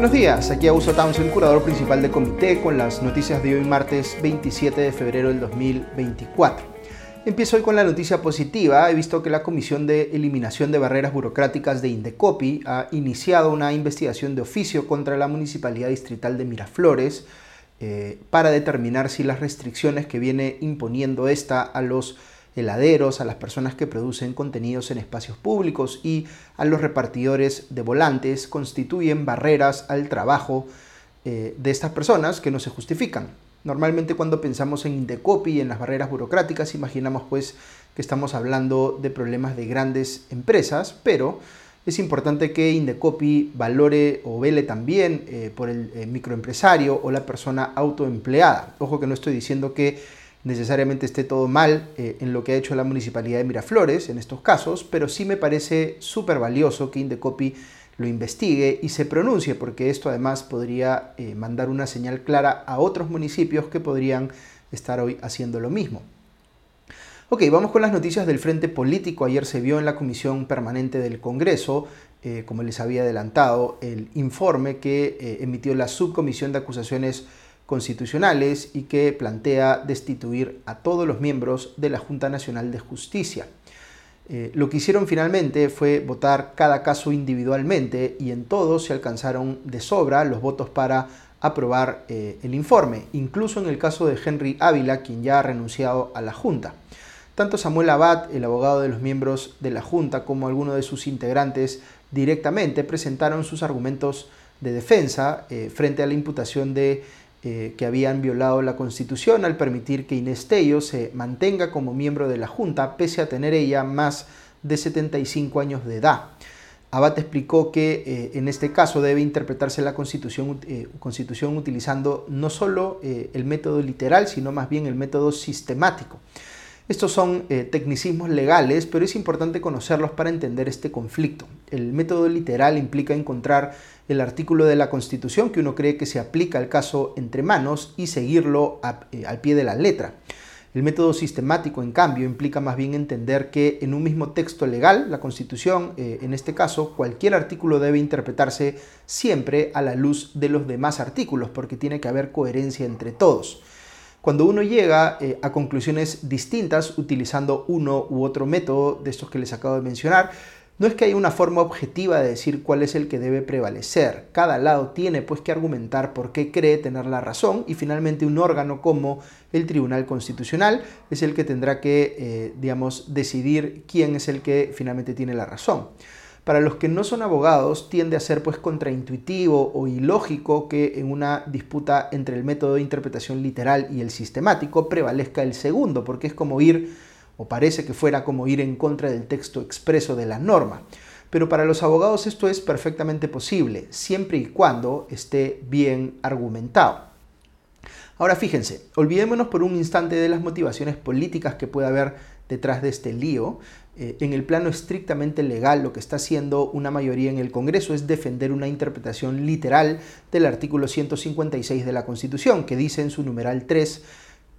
Buenos días, aquí Augusto Townsend, curador principal de comité, con las noticias de hoy martes 27 de febrero del 2024. Empiezo hoy con la noticia positiva. He visto que la Comisión de Eliminación de Barreras Burocráticas de Indecopi ha iniciado una investigación de oficio contra la Municipalidad Distrital de Miraflores eh, para determinar si las restricciones que viene imponiendo esta a los heladeros, a las personas que producen contenidos en espacios públicos y a los repartidores de volantes constituyen barreras al trabajo eh, de estas personas que no se justifican. Normalmente cuando pensamos en Indecopi y en las barreras burocráticas imaginamos pues que estamos hablando de problemas de grandes empresas, pero es importante que Indecopi valore o vele también eh, por el eh, microempresario o la persona autoempleada. Ojo que no estoy diciendo que necesariamente esté todo mal eh, en lo que ha hecho la Municipalidad de Miraflores en estos casos, pero sí me parece súper valioso que Indecopi lo investigue y se pronuncie, porque esto además podría eh, mandar una señal clara a otros municipios que podrían estar hoy haciendo lo mismo. Ok, vamos con las noticias del Frente Político. Ayer se vio en la Comisión Permanente del Congreso, eh, como les había adelantado, el informe que emitió la Subcomisión de Acusaciones constitucionales y que plantea destituir a todos los miembros de la Junta Nacional de Justicia. Eh, lo que hicieron finalmente fue votar cada caso individualmente y en todos se alcanzaron de sobra los votos para aprobar eh, el informe, incluso en el caso de Henry Ávila, quien ya ha renunciado a la Junta. Tanto Samuel Abad, el abogado de los miembros de la Junta, como algunos de sus integrantes directamente presentaron sus argumentos de defensa eh, frente a la imputación de eh, que habían violado la Constitución al permitir que Inés Tello se mantenga como miembro de la Junta, pese a tener ella más de 75 años de edad. Abad explicó que eh, en este caso debe interpretarse la Constitución, eh, Constitución utilizando no solo el método literal, sino más bien el método sistemático. Estos son tecnicismos legales, pero es importante conocerlos para entender este conflicto. El método literal implica encontrar el artículo de la Constitución que uno cree que se aplica al caso entre manos y seguirlo eh, al pie de la letra. El método sistemático, en cambio, implica más bien entender que en un mismo texto legal, la Constitución, eh, en este caso, cualquier artículo debe interpretarse siempre a la luz de los demás artículos, porque tiene que haber coherencia entre todos. Cuando uno llega eh, a conclusiones distintas utilizando uno u otro método de estos que les acabo de mencionar, no es que haya una forma objetiva de decir cuál es el que debe prevalecer. Cada lado tiene pues que argumentar por qué cree tener la razón y finalmente un órgano como el Tribunal Constitucional es el que tendrá que, eh, digamos, decidir quién es el que finalmente tiene la razón. Para los que no son abogados tiende a ser pues contraintuitivo o ilógico que en una disputa entre el método de interpretación literal y el sistemático prevalezca el segundo, porque es como ir o parece que fuera como ir en contra del texto expreso de la norma. Pero para los abogados esto es perfectamente posible, siempre y cuando esté bien argumentado. Ahora fíjense, olvidémonos por un instante de las motivaciones políticas que puede haber detrás de este lío. Eh, en el plano estrictamente legal, lo que está haciendo una mayoría en el Congreso es defender una interpretación literal del artículo 156 de la Constitución, que dice en su numeral 3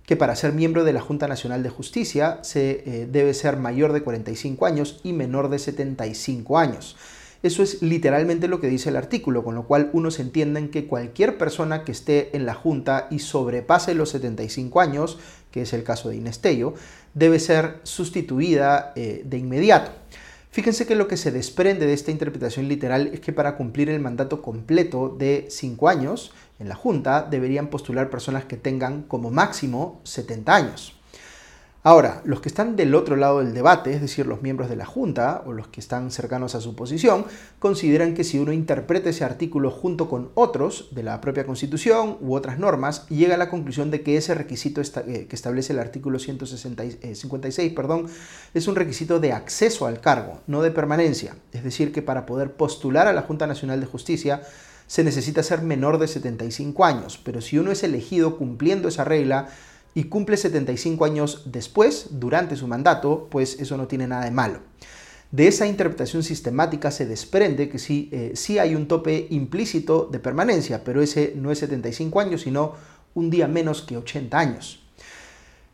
que para ser miembro de la Junta Nacional de Justicia se eh, debe ser mayor de 45 años y menor de 75 años. Eso es literalmente lo que dice el artículo, con lo cual uno se entiende en que cualquier persona que esté en la Junta y sobrepase los 75 años, que es el caso de Inestello, debe ser sustituida eh, de inmediato. Fíjense que lo que se desprende de esta interpretación literal es que para cumplir el mandato completo de 5 años, en la Junta deberían postular personas que tengan como máximo 70 años. Ahora, los que están del otro lado del debate, es decir, los miembros de la Junta o los que están cercanos a su posición, consideran que si uno interpreta ese artículo junto con otros de la propia Constitución u otras normas, llega a la conclusión de que ese requisito eh, que establece el artículo 156 eh, perdón, es un requisito de acceso al cargo, no de permanencia. Es decir, que para poder postular a la Junta Nacional de Justicia, se necesita ser menor de 75 años, pero si uno es elegido cumpliendo esa regla y cumple 75 años después, durante su mandato, pues eso no tiene nada de malo. De esa interpretación sistemática se desprende que sí, eh, sí hay un tope implícito de permanencia, pero ese no es 75 años, sino un día menos que 80 años.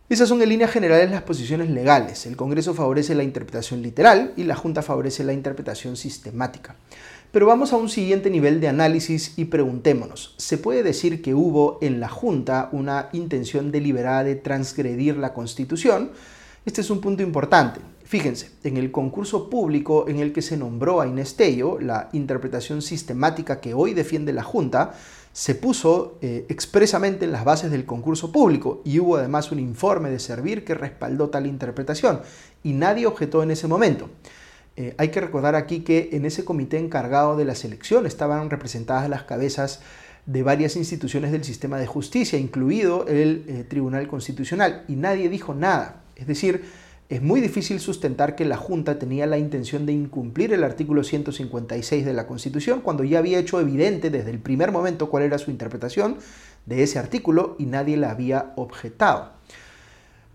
Esas son en líneas generales las posiciones legales. El Congreso favorece la interpretación literal y la Junta favorece la interpretación sistemática. Pero vamos a un siguiente nivel de análisis y preguntémonos, ¿se puede decir que hubo en la Junta una intención deliberada de transgredir la Constitución? Este es un punto importante. Fíjense, en el concurso público en el que se nombró a Inés la interpretación sistemática que hoy defiende la Junta, se puso eh, expresamente en las bases del concurso público y hubo además un informe de servir que respaldó tal interpretación y nadie objetó en ese momento. Eh, hay que recordar aquí que en ese comité encargado de la selección estaban representadas las cabezas de varias instituciones del sistema de justicia, incluido el eh, Tribunal Constitucional, y nadie dijo nada. Es decir, es muy difícil sustentar que la Junta tenía la intención de incumplir el artículo 156 de la Constitución cuando ya había hecho evidente desde el primer momento cuál era su interpretación de ese artículo y nadie la había objetado.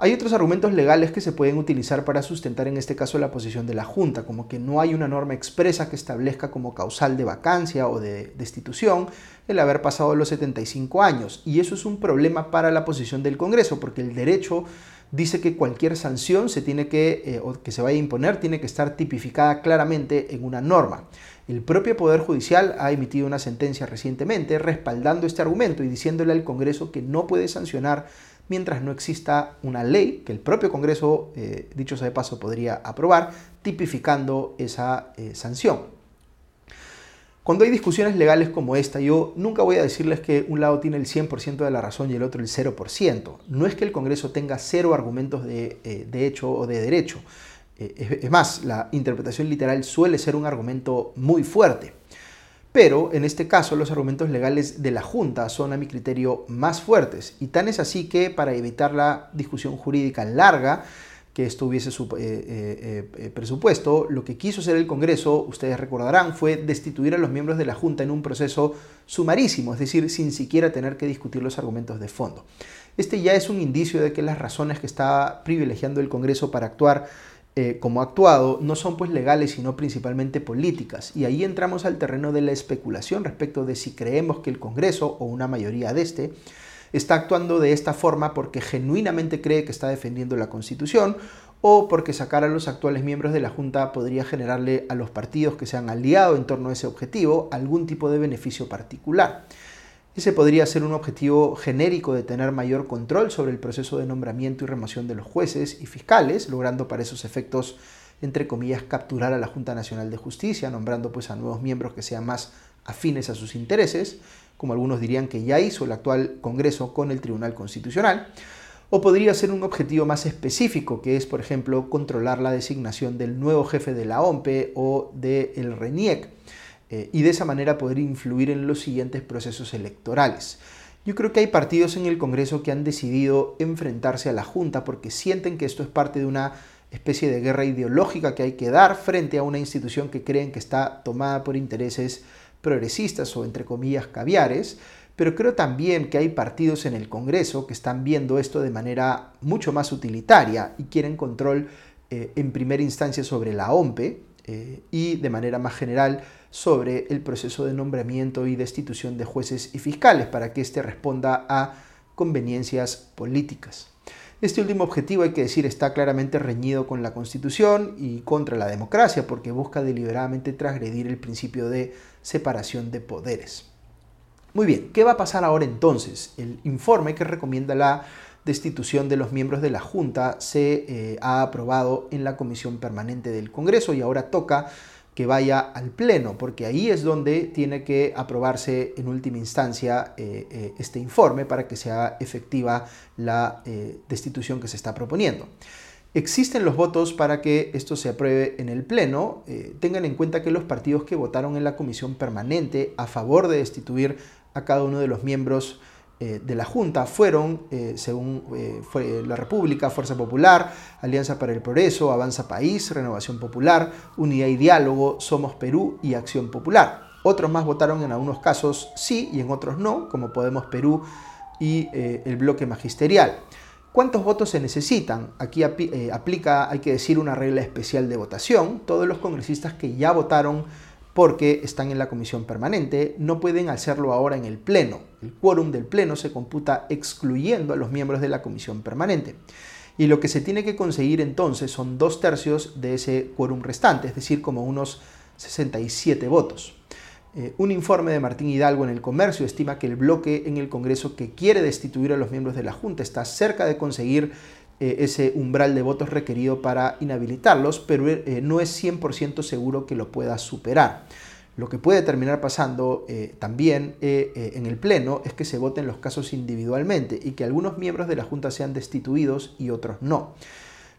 Hay otros argumentos legales que se pueden utilizar para sustentar en este caso la posición de la Junta, como que no hay una norma expresa que establezca como causal de vacancia o de destitución el haber pasado los 75 años. Y eso es un problema para la posición del Congreso, porque el derecho dice que cualquier sanción se tiene que, eh, o que se vaya a imponer tiene que estar tipificada claramente en una norma. El propio Poder Judicial ha emitido una sentencia recientemente respaldando este argumento y diciéndole al Congreso que no puede sancionar mientras no exista una ley que el propio Congreso, eh, dicho sea de paso, podría aprobar, tipificando esa eh, sanción. Cuando hay discusiones legales como esta, yo nunca voy a decirles que un lado tiene el 100% de la razón y el otro el 0%. No es que el Congreso tenga cero argumentos de, eh, de hecho o de derecho. es más, la interpretación literal suele ser un argumento muy fuerte. Pero en este caso los argumentos legales de la Junta son a mi criterio más fuertes y tan es así que para evitar la discusión jurídica larga que esto hubiese eh, eh, eh, presupuesto, lo que quiso hacer el Congreso, ustedes recordarán, fue destituir a los miembros de la Junta en un proceso sumarísimo, es decir, sin siquiera tener que discutir los argumentos de fondo. Este ya es un indicio de que las razones que está privilegiando el Congreso para actuar eh, como actuado no son pues legales sino principalmente políticas y ahí entramos al terreno de la especulación respecto de si creemos que el Congreso o una mayoría de este está actuando de esta forma porque genuinamente cree que está defendiendo la Constitución o porque sacar a los actuales miembros de la Junta podría generarle a los partidos que se han aliado en torno a ese objetivo algún tipo de beneficio particular. Ese podría ser un objetivo genérico de tener mayor control sobre el proceso de nombramiento y remoción de los jueces y fiscales, logrando para esos efectos, entre comillas, capturar a la Junta Nacional de Justicia, nombrando pues a nuevos miembros que sean más afines a sus intereses, como algunos dirían que ya hizo el actual Congreso con el Tribunal Constitucional. O podría ser un objetivo más específico, que es, por ejemplo, controlar la designación del nuevo jefe de la OMPE o del RENIEC eh, y de esa manera poder influir en los siguientes procesos electorales. Yo creo que hay partidos en el Congreso que han decidido enfrentarse a la Junta porque sienten que esto es parte de una especie de guerra ideológica que hay que dar frente a una institución que creen que está tomada por intereses progresistas o entre comillas caviares, pero creo también que hay partidos en el Congreso que están viendo esto de manera mucho más utilitaria y quieren control eh, en primera instancia sobre la OMPE eh, y de manera más general sobre el proceso de nombramiento y destitución de jueces y fiscales para que éste responda a conveniencias políticas. Este último objetivo, hay que decir, está claramente reñido con la Constitución y contra la democracia porque busca deliberadamente transgredir el principio de separación de poderes. Muy bien, ¿qué va a pasar ahora entonces? El informe que recomienda la destitución de los miembros de la Junta se eh, ha aprobado en la Comisión Permanente del Congreso y ahora toca que vaya al Pleno, porque ahí es donde tiene que aprobarse en última instancia eh, eh, este informe para que sea efectiva la eh, destitución que se está proponiendo. Existen los votos para que esto se apruebe en el Pleno. tengan en cuenta que los partidos que votaron en la comisión permanente a favor de destituir a cada uno de los miembros eh, de la Junta fueron, eh, según eh, fue la República, Fuerza Popular, Alianza para el Progreso, Avanza País, Renovación Popular, Unidad y Diálogo, Somos Perú y Acción Popular. Otros más votaron en algunos casos sí y en otros no, como Podemos Perú y el bloque magisterial. ¿Cuántos votos se necesitan? Aquí aplica, hay que decir, una regla especial de votación. Todos los congresistas que ya votaron porque están en la comisión permanente, no pueden hacerlo ahora en el Pleno. El quórum del Pleno se computa excluyendo a los miembros de la comisión permanente. Y lo que se tiene que conseguir entonces son dos tercios de ese quórum restante, es decir, como unos 67 votos. Eh, un informe de Martín Hidalgo en el Comercio estima que el bloque en el Congreso que quiere destituir a los miembros de la Junta está cerca de conseguir eh, ese umbral de votos requerido para inhabilitarlos, pero eh, no es 100% seguro que lo pueda superar. Lo que puede terminar pasando también en el Pleno es que se voten los casos individualmente y que algunos miembros de la Junta sean destituidos y otros no.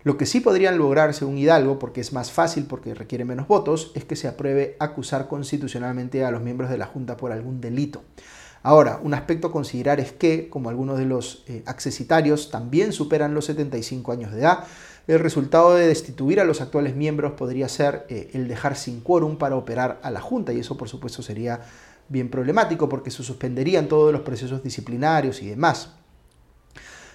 Lo que sí podrían lograr, según Hidalgo, porque es más fácil, porque requiere menos votos, es que se apruebe acusar constitucionalmente a los miembros de la Junta por algún delito. Ahora, un aspecto a considerar es que, como algunos de los eh, accesitarios también superan los 75 años de edad, el resultado de destituir a los actuales miembros podría ser eh, el dejar sin quórum para operar a la Junta, y eso por supuesto sería bien problemático porque se suspenderían todos los procesos disciplinarios y demás.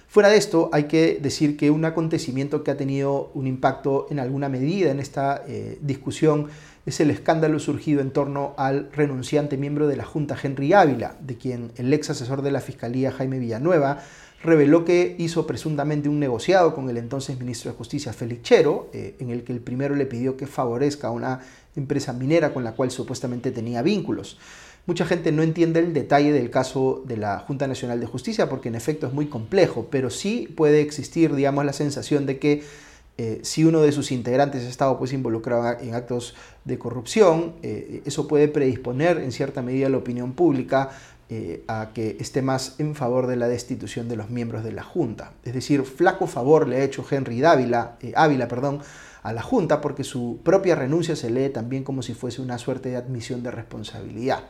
Fuera de esto, hay que decir que un acontecimiento que ha tenido un impacto en alguna medida en esta eh, discusión es el escándalo surgido en torno al renunciante miembro de la Junta Henry Ávila, de quien el ex asesor de la Fiscalía Jaime Villanueva reveló que hizo presuntamente un negociado con el entonces ministro de Justicia Félix Chero, eh, en el que el primero le pidió que favorezca a una empresa minera con la cual supuestamente tenía vínculos. Mucha gente no entiende el detalle del caso de la Junta Nacional de Justicia porque en efecto es muy complejo, pero sí puede existir, digamos, la sensación de que eh, si uno de sus integrantes ha estado pues, involucrado en actos de corrupción, eh, eso puede predisponer en cierta medida la opinión pública eh, a que esté más en favor de la destitución de los miembros de la Junta. Es decir, flaco favor le ha hecho Henry Dávila, Ávila perdón, a la Junta porque su propia renuncia se lee también como si fuese una suerte de admisión de responsabilidad.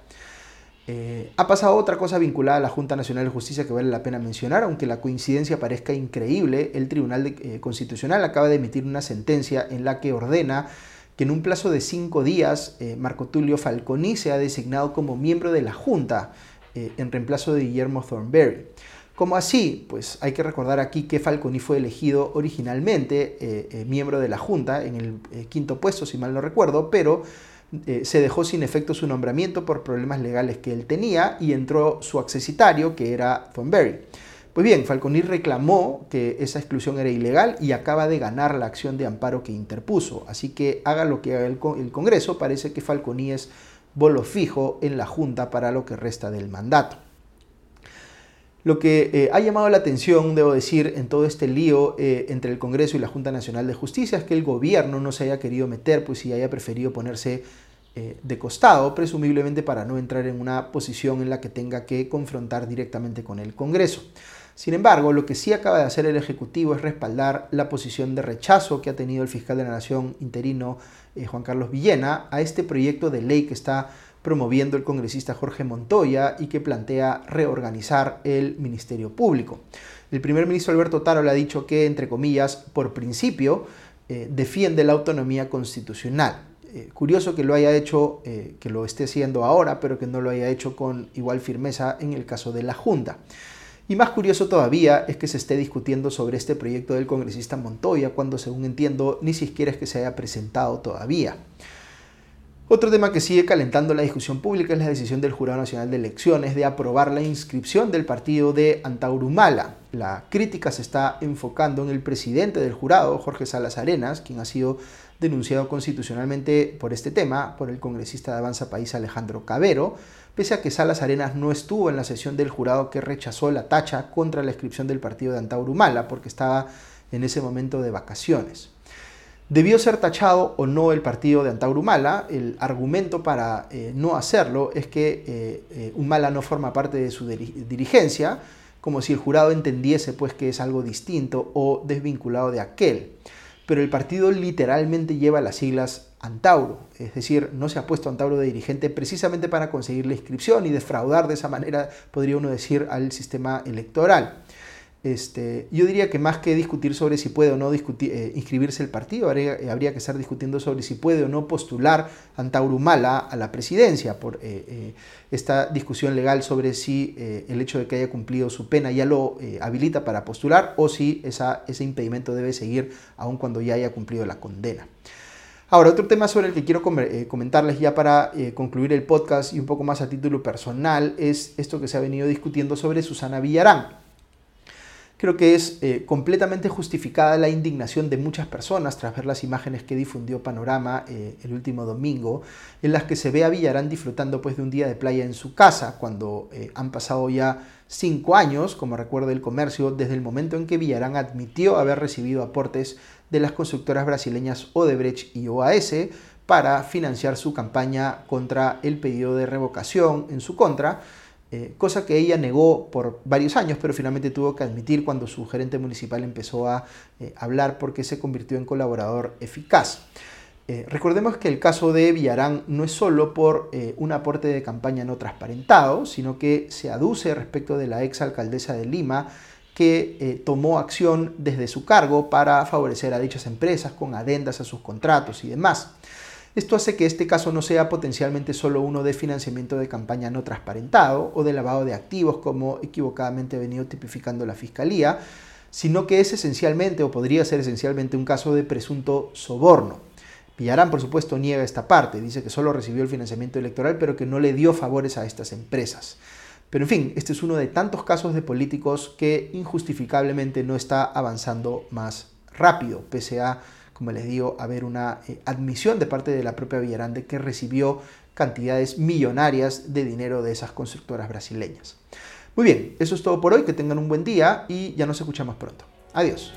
Eh, ha pasado otra cosa vinculada a la Junta Nacional de Justicia que vale la pena mencionar, aunque la coincidencia parezca increíble, el Tribunal eh, Constitucional acaba de emitir una sentencia en la que ordena que en un plazo de cinco días eh, Marco Tulio Falconi sea designado como miembro de la Junta en reemplazo de Guillermo Thornberry. ¿Cómo así? Pues hay que recordar aquí que Falconi fue elegido originalmente miembro de la Junta en el quinto puesto, si mal no recuerdo, pero se dejó sin efecto su nombramiento por problemas legales que él tenía y entró su accesitario, que era Thornberry. Pues bien, Falconi reclamó que esa exclusión era ilegal y acaba de ganar la acción de amparo que interpuso. Así que haga lo que haga el, el Congreso, parece que Falconi es bolo fijo en la Junta para lo que resta del mandato. Lo que eh, ha llamado la atención, debo decir, en todo este lío eh, entre el Congreso y la Junta Nacional de Justicia es que el gobierno no se haya querido meter, pues y haya preferido ponerse eh, de costado, presumiblemente para no entrar en una posición en la que tenga que confrontar directamente con el Congreso. Sin embargo, lo que sí acaba de hacer el Ejecutivo es respaldar la posición de rechazo que ha tenido el fiscal de la Nación interino Juan Carlos Villena a este proyecto de ley que está promoviendo el congresista Jorge Montoya y que plantea reorganizar el Ministerio Público. El primer ministro Alberto Taro le ha dicho que, entre comillas, por principio, eh, defiende la autonomía constitucional. Eh, curioso que lo haya hecho, eh, que lo esté haciendo ahora, pero que no lo haya hecho con igual firmeza en el caso de la Junta. Y más curioso todavía es que se esté discutiendo sobre este proyecto del congresista Montoya cuando, según entiendo, ni siquiera es que se haya presentado todavía. Otro tema que sigue calentando la discusión pública es la decisión del Jurado Nacional de Elecciones de aprobar la inscripción del partido de Antaurumala. La crítica se está enfocando en el presidente del jurado, Jorge Salas Arenas, quien ha sido denunciado constitucionalmente por este tema por el congresista de Avanza País Alejandro Cabero, pese a que Salas Arenas no estuvo en la sesión del jurado que rechazó la tacha contra la inscripción del partido de Antaurumala porque estaba en ese momento de vacaciones. ¿Debió ser tachado o no el partido de Antauro Humala? El argumento para eh, no hacerlo es que eh, eh, Humala no forma parte de su dirigencia, como si el jurado entendiese pues que es algo distinto o desvinculado de aquel. Pero el partido literalmente lleva las siglas Antauro, es decir, no se ha puesto Antauro de dirigente precisamente para conseguir la inscripción y defraudar de esa manera, podría uno decir, al sistema electoral. Este, yo diría que más que discutir sobre si puede o no eh, inscribirse el partido, habría, habría, que estar discutiendo sobre si puede o no postular Antaurumala a la presidencia por eh, eh, esta discusión legal sobre si el hecho de que haya cumplido su pena ya lo habilita para postular o si ese impedimento debe seguir aun cuando ya haya cumplido la condena. Ahora, otro tema sobre el que quiero comentarles ya para concluir el podcast y un poco más a título personal es esto que se ha venido discutiendo sobre Susana Villarán. Creo que es eh, completamente justificada la indignación de muchas personas tras ver las imágenes que difundió Panorama eh, el último domingo, en las que se ve a Villarán disfrutando pues, de un día de playa en su casa, cuando eh, han pasado ya cinco años, como recuerda el comercio, desde el momento en que Villarán admitió haber recibido aportes de las constructoras brasileñas Odebrecht y OAS para financiar su campaña contra el pedido de revocación en su contra eh, cosa que ella negó por varios años, pero finalmente tuvo que admitir cuando su gerente municipal empezó a eh, hablar porque se convirtió en colaborador eficaz. Eh, recordemos que el caso de Villarán no es solo por un aporte de campaña no transparentado, sino que se aduce respecto de la ex alcaldesa de Lima que tomó acción desde su cargo para favorecer a dichas empresas con adendas a sus contratos y demás. Esto hace que este caso no sea potencialmente solo uno de financiamiento de campaña no transparentado o de lavado de activos como equivocadamente ha venido tipificando la Fiscalía, sino que es esencialmente o podría ser esencialmente un caso de presunto soborno. Villarán, por supuesto, niega esta parte, dice que solo recibió el financiamiento electoral, pero que no le dio favores a estas empresas. Pero en fin, este es uno de tantos casos de políticos que injustificablemente no está avanzando más rápido, pese a como les digo, haber una eh, admisión de parte de la propia Villarán de que recibió cantidades millonarias de dinero de esas constructoras brasileñas. Muy bien, eso es todo por hoy, que tengan un buen día y ya nos escuchamos pronto. Adiós.